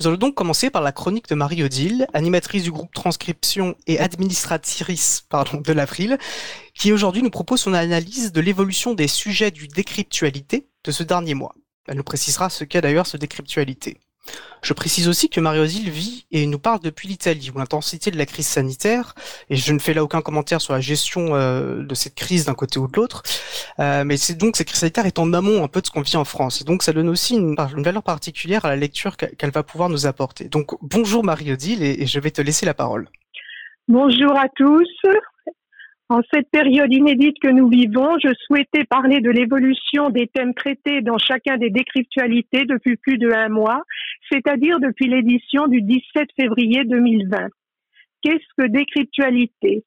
Nous allons donc commencer par la chronique de Marie-Odile, animatrice du groupe Transcription et administratrice de l'April, qui aujourd'hui nous propose son analyse de l'évolution des sujets du décryptualité de ce dernier mois. Elle nous précisera ce qu'est d'ailleurs ce décryptualité. Je précise aussi que Mario Zil vit et nous parle depuis l'Italie, où l'intensité de la crise sanitaire, et je ne fais là aucun commentaire sur la gestion euh, de cette crise d'un côté ou de l'autre, euh, mais c'est donc cette crise sanitaire est en amont un peu de ce qu'on vit en France. Et donc ça donne aussi une, valeur particulière à la lecture qu'elle va pouvoir nous apporter. Donc bonjour Mario Zil, et je vais te laisser la parole. Bonjour à tous. En cette période inédite que nous vivons, je souhaitais parler de l'évolution des thèmes traités dans chacun des décryptualités depuis plus de un mois, c'est-à-dire depuis l'édition du 17 février 2020. Qu'est-ce que décryptualité?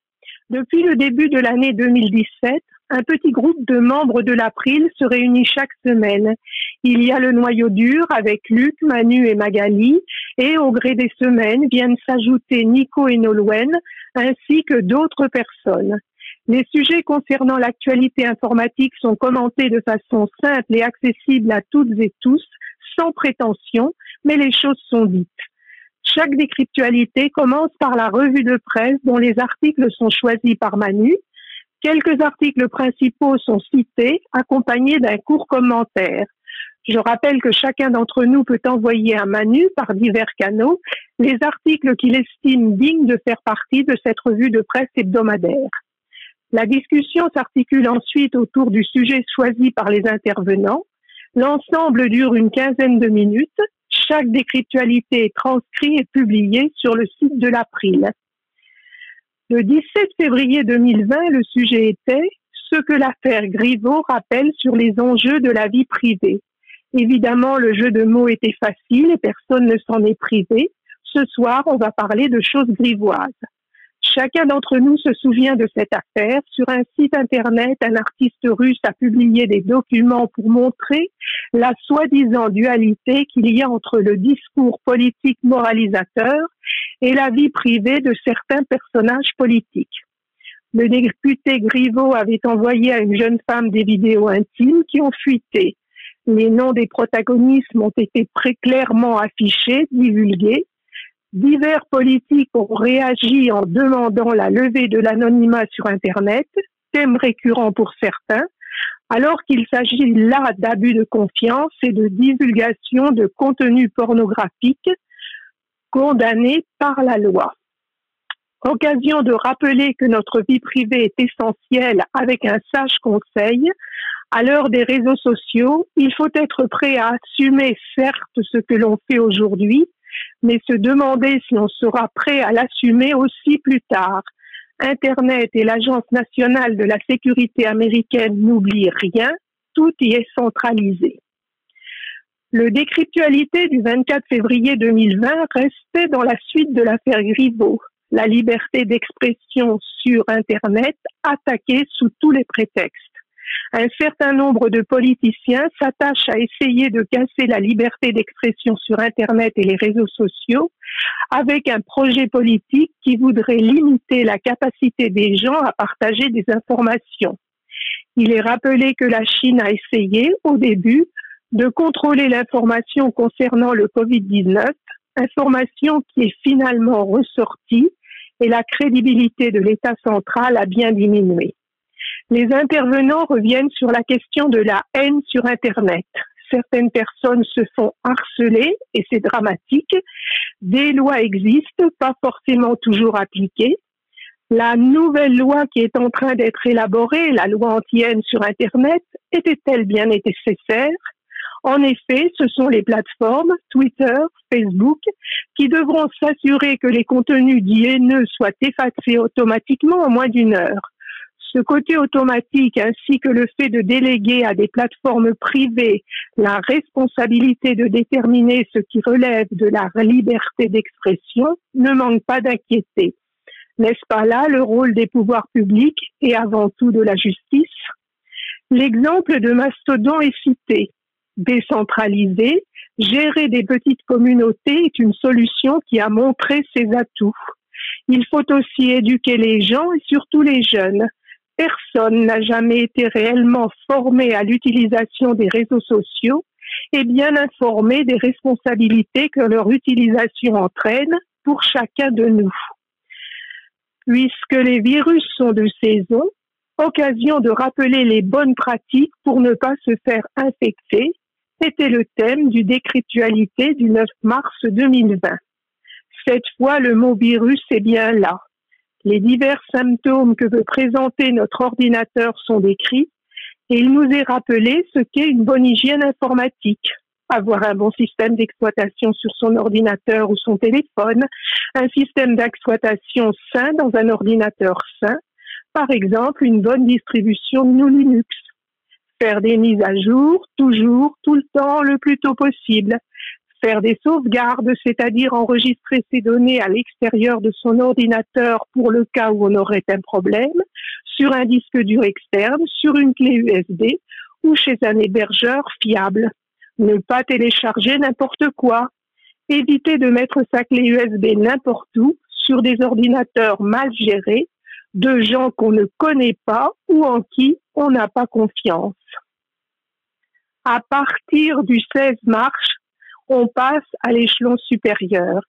Depuis le début de l'année 2017, un petit groupe de membres de l'April se réunit chaque semaine. Il y a le noyau dur avec Luc, Manu et Magali, et au gré des semaines viennent s'ajouter Nico et Nolwenn, ainsi que d'autres personnes. Les sujets concernant l'actualité informatique sont commentés de façon simple et accessible à toutes et tous, sans prétention, mais les choses sont dites. Chaque décryptualité commence par la revue de presse dont les articles sont choisis par Manu. Quelques articles principaux sont cités, accompagnés d'un court commentaire. Je rappelle que chacun d'entre nous peut envoyer à Manu par divers canaux les articles qu'il estime dignes de faire partie de cette revue de presse hebdomadaire. La discussion s'articule ensuite autour du sujet choisi par les intervenants. L'ensemble dure une quinzaine de minutes. Chaque décryptualité est transcrite et publiée sur le site de l'April. Le 17 février 2020, le sujet était ce que l'affaire Griveaux rappelle sur les enjeux de la vie privée. Évidemment, le jeu de mots était facile et personne ne s'en est privé. Ce soir, on va parler de choses grivoises. Chacun d'entre nous se souvient de cette affaire. Sur un site internet, un artiste russe a publié des documents pour montrer la soi-disant dualité qu'il y a entre le discours politique moralisateur et la vie privée de certains personnages politiques. Le député Griveaux avait envoyé à une jeune femme des vidéos intimes qui ont fuité. Les noms des protagonistes ont été très clairement affichés, divulgués, Divers politiques ont réagi en demandant la levée de l'anonymat sur Internet, thème récurrent pour certains, alors qu'il s'agit là d'abus de confiance et de divulgation de contenu pornographique condamné par la loi. Occasion de rappeler que notre vie privée est essentielle avec un sage conseil. À l'heure des réseaux sociaux, il faut être prêt à assumer certes ce que l'on fait aujourd'hui, mais se demander si on sera prêt à l'assumer aussi plus tard. Internet et l'Agence nationale de la sécurité américaine n'oublient rien, tout y est centralisé. Le décryptualité du 24 février 2020 restait dans la suite de l'affaire Griveaux, la liberté d'expression sur Internet attaquée sous tous les prétextes un certain nombre de politiciens s'attachent à essayer de casser la liberté d'expression sur Internet et les réseaux sociaux avec un projet politique qui voudrait limiter la capacité des gens à partager des informations. Il est rappelé que la Chine a essayé, au début, de contrôler l'information concernant le Covid-19, information qui est finalement ressortie et la crédibilité de l'État central a bien diminué. Les intervenants reviennent sur la question de la haine sur Internet. Certaines personnes se font harceler et c'est dramatique. Des lois existent, pas forcément toujours appliquées. La nouvelle loi qui est en train d'être élaborée, la loi anti-haine sur Internet, était-elle bien nécessaire? En effet, ce sont les plateformes, Twitter, Facebook, qui devront s'assurer que les contenus dits haineux soient effacés automatiquement en moins d'une heure. Ce côté automatique ainsi que le fait de déléguer à des plateformes privées la responsabilité de déterminer ce qui relève de la liberté d'expression ne manque pas d'inquiéter. N'est-ce pas là le rôle des pouvoirs publics et avant tout de la justice? L'exemple de Mastodon est cité. Décentraliser, gérer des petites communautés est une solution qui a montré ses atouts. Il faut aussi éduquer les gens et surtout les jeunes personne n'a jamais été réellement formé à l'utilisation des réseaux sociaux et bien informés des responsabilités que leur utilisation entraîne pour chacun de nous. Puisque les virus sont de saison, occasion de rappeler les bonnes pratiques pour ne pas se faire infecter, était le thème du décryptualité du 9 mars 2020. Cette fois, le mot virus est bien là. Les divers symptômes que veut présenter notre ordinateur sont décrits et il nous est rappelé ce qu'est une bonne hygiène informatique. Avoir un bon système d'exploitation sur son ordinateur ou son téléphone, un système d'exploitation sain dans un ordinateur sain, par exemple une bonne distribution de Linux. Faire des mises à jour, toujours, tout le temps, le plus tôt possible faire des sauvegardes, c'est-à-dire enregistrer ses données à l'extérieur de son ordinateur pour le cas où on aurait un problème, sur un disque dur externe, sur une clé USB ou chez un hébergeur fiable. Ne pas télécharger n'importe quoi. Éviter de mettre sa clé USB n'importe où, sur des ordinateurs mal gérés, de gens qu'on ne connaît pas ou en qui on n'a pas confiance. À partir du 16 mars, on passe à l'échelon supérieur.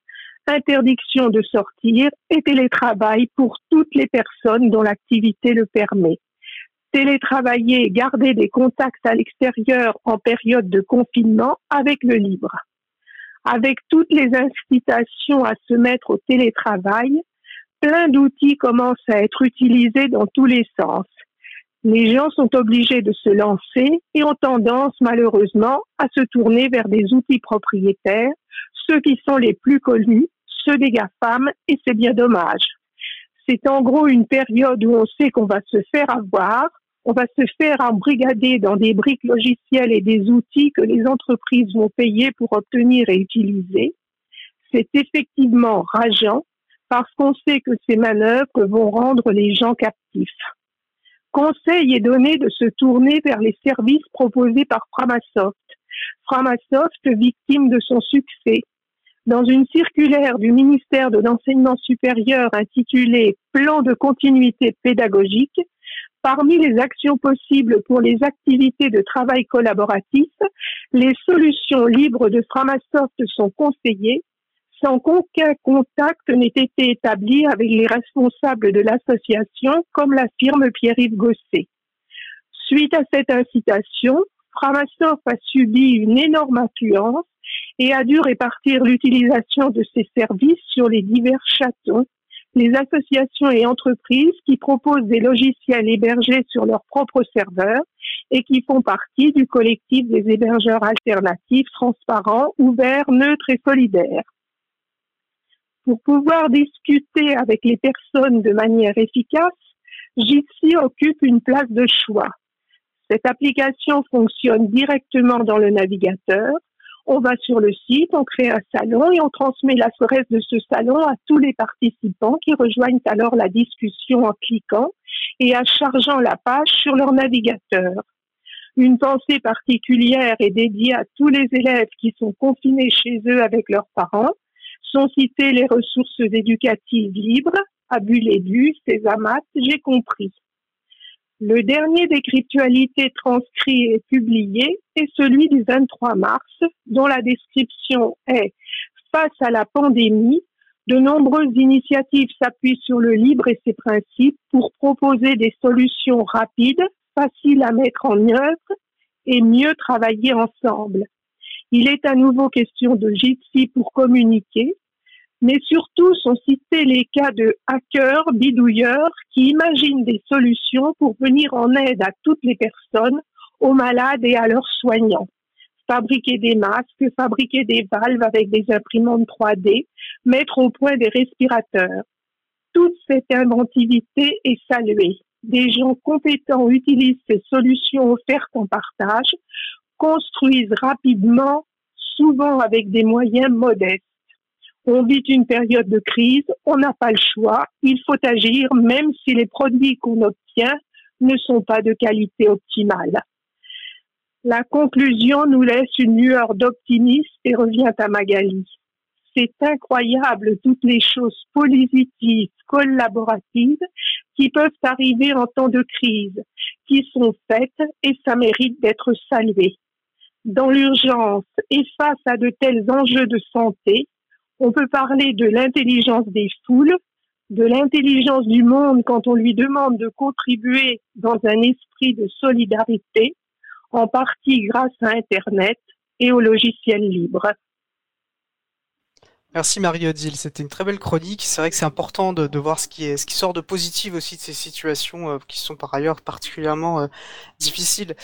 Interdiction de sortir et télétravail pour toutes les personnes dont l'activité le permet. Télétravailler garder des contacts à l'extérieur en période de confinement avec le libre. Avec toutes les incitations à se mettre au télétravail, plein d'outils commencent à être utilisés dans tous les sens les gens sont obligés de se lancer et ont tendance malheureusement à se tourner vers des outils propriétaires, ceux qui sont les plus connus, ceux des GAFAM, et c'est bien dommage. C'est en gros une période où on sait qu'on va se faire avoir, on va se faire embrigader dans des briques logicielles et des outils que les entreprises vont payer pour obtenir et utiliser. C'est effectivement rageant parce qu'on sait que ces manœuvres vont rendre les gens captifs conseil est donné de se tourner vers les services proposés par Framasoft. Framasoft, victime de son succès. Dans une circulaire du ministère de l'Enseignement supérieur intitulée Plan de continuité pédagogique, parmi les actions possibles pour les activités de travail collaboratif, les solutions libres de Framasoft sont conseillées sans qu'aucun contact n'ait été établi avec les responsables de l'association, comme l'affirme Pierre-Yves Gosset. Suite à cette incitation, Framasoft a subi une énorme influence et a dû répartir l'utilisation de ses services sur les divers chatons, les associations et entreprises qui proposent des logiciels hébergés sur leurs propres serveurs et qui font partie du collectif des hébergeurs alternatifs, transparents, ouverts, neutres et solidaires pour pouvoir discuter avec les personnes de manière efficace, Jitsi occupe une place de choix. Cette application fonctionne directement dans le navigateur. On va sur le site, on crée un salon et on transmet la l'adresse de ce salon à tous les participants qui rejoignent alors la discussion en cliquant et en chargeant la page sur leur navigateur. Une pensée particulière est dédiée à tous les élèves qui sont confinés chez eux avec leurs parents sont citées les ressources éducatives libres, Abulédu, Césamat, j'ai compris. Le dernier décryptualité transcrit et publié est celui du 23 mars, dont la description est Face à la pandémie, de nombreuses initiatives s'appuient sur le libre et ses principes pour proposer des solutions rapides, faciles à mettre en œuvre et mieux travailler ensemble. Il est à nouveau question de Jitsi pour communiquer, mais surtout sont cités les cas de hackers, bidouilleurs qui imaginent des solutions pour venir en aide à toutes les personnes, aux malades et à leurs soignants. Fabriquer des masques, fabriquer des valves avec des imprimantes 3D, mettre au point des respirateurs. Toute cette inventivité est saluée. Des gens compétents utilisent ces solutions offertes en partage, construisent rapidement, souvent avec des moyens modestes. On vit une période de crise, on n'a pas le choix, il faut agir même si les produits qu'on obtient ne sont pas de qualité optimale. La conclusion nous laisse une lueur d'optimisme et revient à Magali. C'est incroyable toutes les choses positives, collaboratives qui peuvent arriver en temps de crise, qui sont faites et ça mérite d'être salué. Dans l'urgence et face à de tels enjeux de santé, on peut parler de l'intelligence des foules, de l'intelligence du monde quand on lui demande de contribuer dans un esprit de solidarité, en partie grâce à Internet et aux logiciels libres. Merci Marie-Odile, c'était une très belle chronique. C'est vrai que c'est important de, voir ce qui, sort de positif aussi de ces situations euh, qui sont par ailleurs particulièrement euh, difficiles.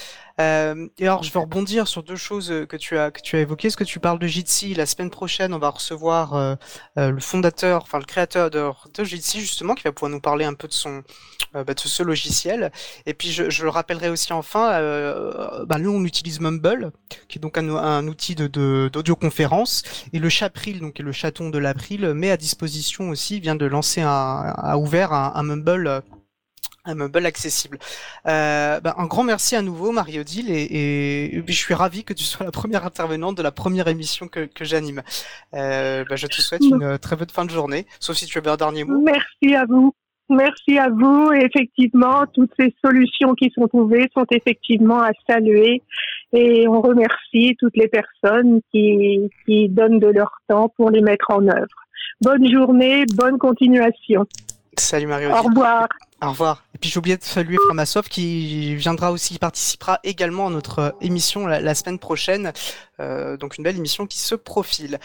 Euh, et alors, je vais rebondir sur deux choses que tu as que tu as évoquées. Est-ce que tu parles de Jitsi? La semaine prochaine, on va recevoir le fondateur, enfin le créateur de, de Jitsi justement, qui va pouvoir nous parler un peu de son bah, de ce logiciel. Et puis, je, je le rappellerai aussi enfin, bah, nous on utilise Mumble, qui est donc un, un outil de d'audioconférence, et le Chapril, donc le chaton de l'April, met à disposition aussi, vient de lancer un, a ouvert un, Mumble un Mumble accessible. Euh, ben, un grand merci à nouveau, Marie-Odile, et, je suis ravi que tu sois la première intervenante de la première émission que, j'anime. Euh, ben, je te souhaite une très bonne fin de journée, sauf si tu as un dernier mot. Merci à vous. Merci à vous. effectivement, toutes ces solutions qui sont trouvées sont effectivement à saluer. Et on remercie toutes les personnes qui, qui donnent de leur temps pour les mettre en œuvre. Bonne journée, bonne continuation. Salut Mario. Au revoir. Au revoir. Et puis j'ai oublié de saluer Framasoft qui viendra aussi, participera également à notre émission la, semaine prochaine. Euh, donc une belle émission qui se profile.